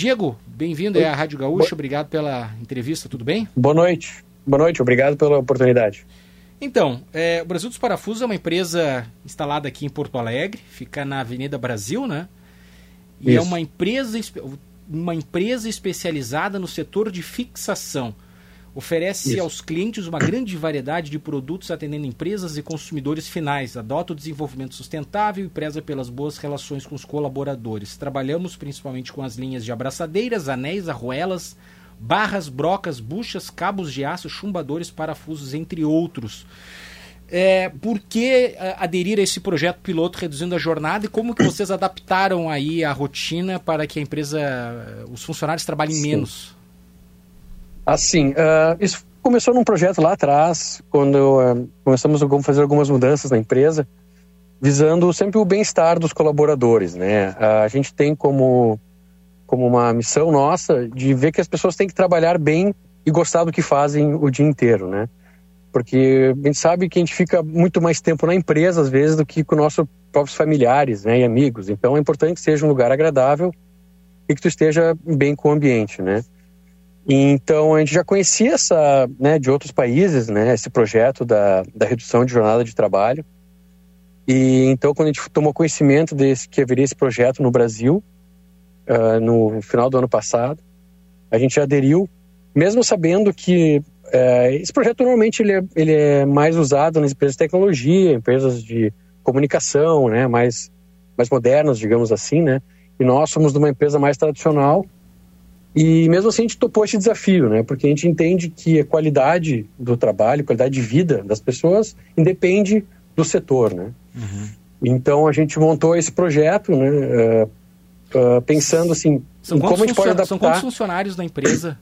Diego, bem-vindo à Rádio Gaúcha, obrigado pela entrevista, tudo bem? Boa noite, boa noite, obrigado pela oportunidade. Então, é, o Brasil dos Parafusos é uma empresa instalada aqui em Porto Alegre, fica na Avenida Brasil, né? E é Isso. é uma empresa, uma empresa especializada no setor de fixação. Oferece Isso. aos clientes uma grande variedade de produtos atendendo empresas e consumidores finais. Adota o desenvolvimento sustentável e preza pelas boas relações com os colaboradores. Trabalhamos principalmente com as linhas de abraçadeiras, anéis, arruelas, barras, brocas, buchas, cabos de aço, chumbadores, parafusos, entre outros. É, por que é, aderir a esse projeto piloto reduzindo a jornada e como que vocês adaptaram aí a rotina para que a empresa, os funcionários trabalhem Sim. menos? Assim, uh, isso começou num projeto lá atrás, quando uh, começamos a fazer algumas mudanças na empresa, visando sempre o bem-estar dos colaboradores, né? Uh, a gente tem como, como uma missão nossa de ver que as pessoas têm que trabalhar bem e gostar do que fazem o dia inteiro, né? Porque a gente sabe que a gente fica muito mais tempo na empresa, às vezes, do que com nossos próprios familiares né, e amigos. Então é importante que seja um lugar agradável e que tu esteja bem com o ambiente, né? Então, a gente já conhecia essa, né, de outros países, né, esse projeto da, da redução de jornada de trabalho. E então, quando a gente tomou conhecimento desse que haveria esse projeto no Brasil, uh, no final do ano passado, a gente aderiu, mesmo sabendo que uh, esse projeto normalmente ele é, ele é mais usado nas empresas de tecnologia, empresas de comunicação, né, mais, mais modernas, digamos assim, né. E nós somos de uma empresa mais tradicional, e mesmo assim a gente topou esse desafio, né? Porque a gente entende que a qualidade do trabalho, qualidade de vida das pessoas independe do setor, né? Uhum. Então a gente montou esse projeto, né? Uh, uh, pensando assim, como a gente pode adaptar... São quantos funcionários da empresa?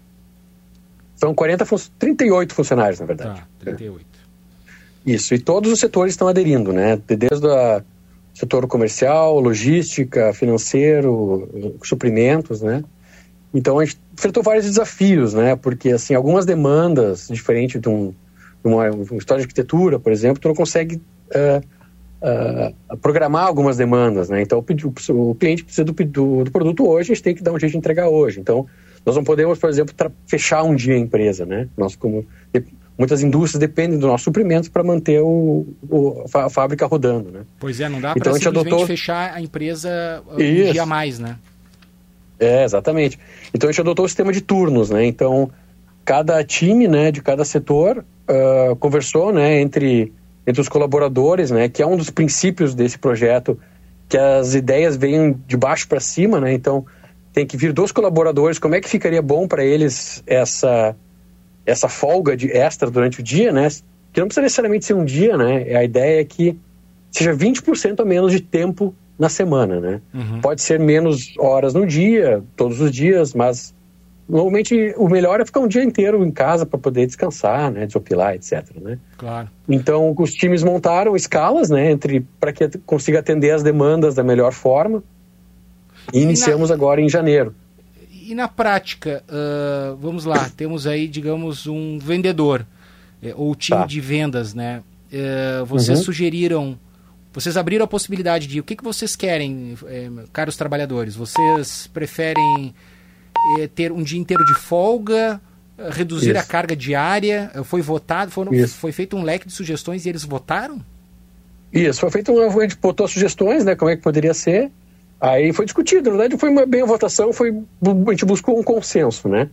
São 40, 38 funcionários, na verdade. Tá, 38. Isso, e todos os setores estão aderindo, né? Desde o setor comercial, logística, financeiro, suprimentos, né? Então a gente enfrentou vários desafios, né? Porque assim, algumas demandas, diferente de, um, de uma, uma, história de arquitetura, por exemplo, tu não consegue uh, uh, programar algumas demandas, né? Então o, o cliente precisa do, do, do, produto hoje, a gente tem que dar um jeito de entregar hoje. Então nós não podemos, por exemplo, fechar um dia a empresa, né? Nós como muitas indústrias dependem do nosso suprimento para manter o, o, a fábrica rodando, né? Pois é, não dá então, para simplesmente adotou... fechar a empresa um Isso. dia a mais, né? É, exatamente. Então a gente adotou o sistema de turnos, né? Então cada time, né, de cada setor uh, conversou, né, entre entre os colaboradores, né, que é um dos princípios desse projeto, que as ideias venham de baixo para cima, né? Então tem que vir dos colaboradores. Como é que ficaria bom para eles essa essa folga de extra durante o dia, né? Que não precisa necessariamente ser um dia, né? A ideia é que seja 20% a menos de tempo na semana, né? Uhum. Pode ser menos horas no dia, todos os dias, mas normalmente o melhor é ficar um dia inteiro em casa para poder descansar, né, desopilar, etc, né? Claro. Então, os times montaram escalas, né, entre para que consiga atender as demandas da melhor forma. E, e iniciamos na... agora em janeiro. E na prática, uh, vamos lá, temos aí, digamos, um vendedor eh, ou time tá. de vendas, né? Uh, vocês uhum. sugeriram vocês abriram a possibilidade de o que, que vocês querem, é, caros trabalhadores? Vocês preferem é, ter um dia inteiro de folga, reduzir Isso. a carga diária? Foi votado, foram, foi feito um leque de sugestões e eles votaram? Isso, foi feito um, a gente botou sugestões, né, como é que poderia ser, aí foi discutido, na verdade foi uma, bem a votação, foi, a gente buscou um consenso, né,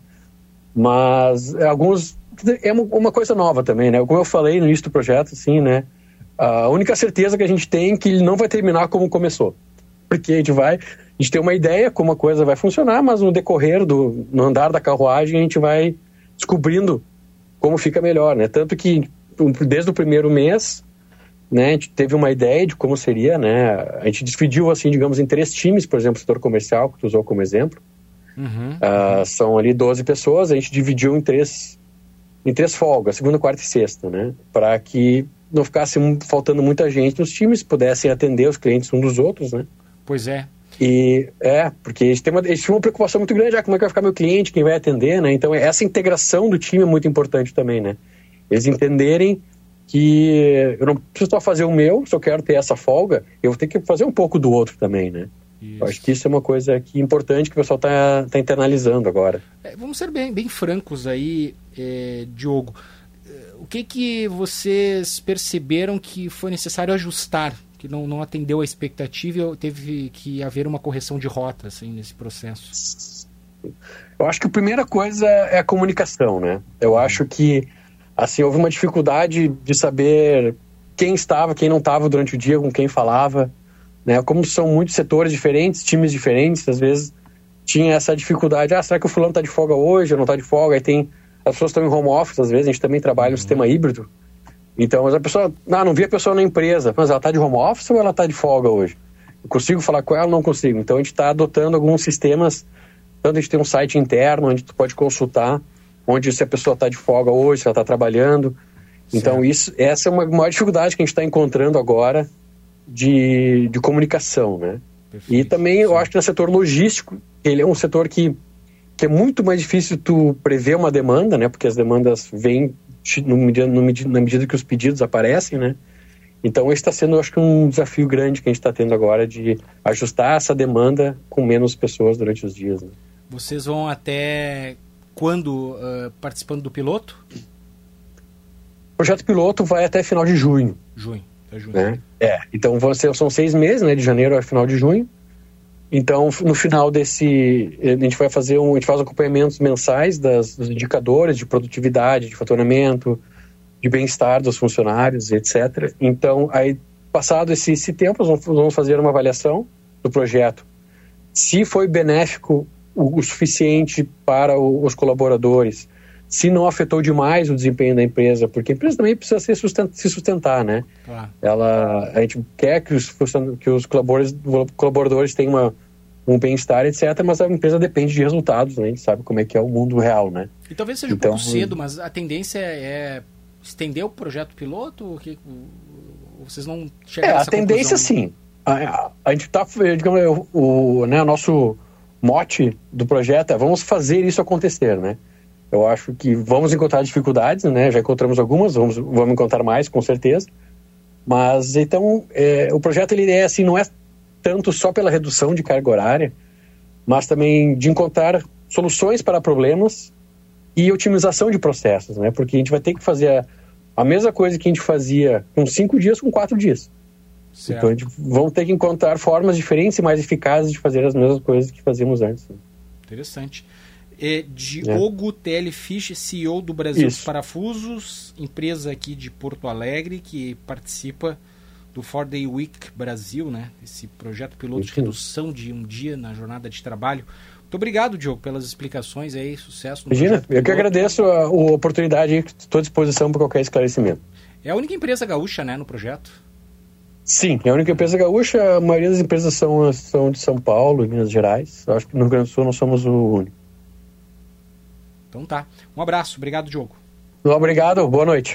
mas alguns, é uma coisa nova também, né, como eu falei no início do projeto, assim, né, a única certeza que a gente tem é que ele não vai terminar como começou. Porque a gente vai, a gente tem uma ideia como a coisa vai funcionar, mas no decorrer do no andar da carruagem a gente vai descobrindo como fica melhor, né? Tanto que desde o primeiro mês, né, a gente teve uma ideia de como seria, né? A gente dividiu assim, digamos, em três times, por exemplo, o setor comercial que tu usou como exemplo. Uhum. Uh, são ali 12 pessoas, a gente dividiu em três em três folgas, segunda, quarta e sexta, né? Para que não ficasse faltando muita gente nos times, pudessem atender os clientes uns dos outros, né? Pois é. E é, porque eles têm uma, eles têm uma preocupação muito grande, ah, como é que vai ficar meu cliente, quem vai atender, né? Então essa integração do time é muito importante também, né? Eles entenderem que eu não preciso só fazer o meu, se eu quero ter essa folga, eu vou ter que fazer um pouco do outro também, né? Eu acho que isso é uma coisa que importante que o pessoal está tá internalizando agora. É, vamos ser bem, bem francos aí, é, Diogo. O que que vocês perceberam que foi necessário ajustar, que não, não atendeu a expectativa e teve que haver uma correção de rota assim, nesse processo? Eu acho que a primeira coisa é a comunicação, né? Eu acho que assim houve uma dificuldade de saber quem estava, quem não estava durante o dia, com quem falava, né? Como são muitos setores diferentes, times diferentes, às vezes tinha essa dificuldade, ah, será que o fulano está de folga hoje ou não está de folga? Aí tem as pessoas estão em home office, às vezes a gente também trabalha no sistema híbrido. Então, mas a pessoa, ah, não vi a pessoa na empresa, mas ela está de home office ou ela está de folga hoje? Eu consigo falar com ela ou não consigo? Então a gente está adotando alguns sistemas, tanto a gente tem um site interno onde tu pode consultar, onde se a pessoa está de folga hoje, se ela está trabalhando. Então, isso, essa é uma maior dificuldade que a gente está encontrando agora de, de comunicação, né? Perfeito, e também eu acho que no setor logístico, ele é um setor que é muito mais difícil tu prever uma demanda, né? Porque as demandas vêm no, no, na medida que os pedidos aparecem, né? Então, esse está sendo, acho que, um desafio grande que a gente está tendo agora de ajustar essa demanda com menos pessoas durante os dias. Né? Vocês vão até quando uh, participando do piloto? O projeto piloto vai até final de junho. Junho, até junho. Né? É, então vão ser, são seis meses, né, de janeiro a final de junho. Então, no final desse, a gente vai fazer um, a gente faz acompanhamentos mensais das, dos indicadores de produtividade, de faturamento, de bem-estar dos funcionários, etc. Então, aí, passado esse, esse tempo, nós vamos fazer uma avaliação do projeto. Se foi benéfico o, o suficiente para o, os colaboradores, se não afetou demais o desempenho da empresa, porque a empresa também precisa se sustentar, se sustentar né? Ela, a gente quer que os, que os colaboradores, colaboradores tenham uma, um bem-estar, etc., mas a empresa depende de resultados, né? A gente sabe como é que é o mundo real, né? E talvez seja então, um pouco cedo, mas a tendência é estender o projeto piloto? Ou que, vocês não chegaram é, a a tendência conclusão? sim. A, a, a gente está, digamos, o, o, né, o nosso mote do projeto é vamos fazer isso acontecer, né? Eu acho que vamos encontrar dificuldades, né? Já encontramos algumas, vamos, vamos encontrar mais, com certeza. Mas então, é, o projeto ele é assim, não é tanto só pela redução de carga horária, mas também de encontrar soluções para problemas e otimização de processos, né? Porque a gente vai ter que fazer a, a mesma coisa que a gente fazia com cinco dias, com quatro dias. Certo. Então, a gente vão ter que encontrar formas diferentes e mais eficazes de fazer as mesmas coisas que fazíamos antes. Né? Interessante é Diogo é. Telefish, CEO do Brasil Isso. dos Parafusos, empresa aqui de Porto Alegre que participa do Four Day Week Brasil, né? Esse projeto piloto Isso. de redução de um dia na jornada de trabalho. Muito obrigado, Diogo, pelas explicações aí, sucesso. Imagina, eu que agradeço a, a oportunidade estou à disposição para qualquer esclarecimento. É a única empresa gaúcha, né, no projeto? Sim, é a única empresa gaúcha. A maioria das empresas são, são de São Paulo, Minas Gerais. Eu acho que no Rio Grande do Sul nós somos o único. Então tá. Um abraço. Obrigado, Diogo. Obrigado. Boa noite.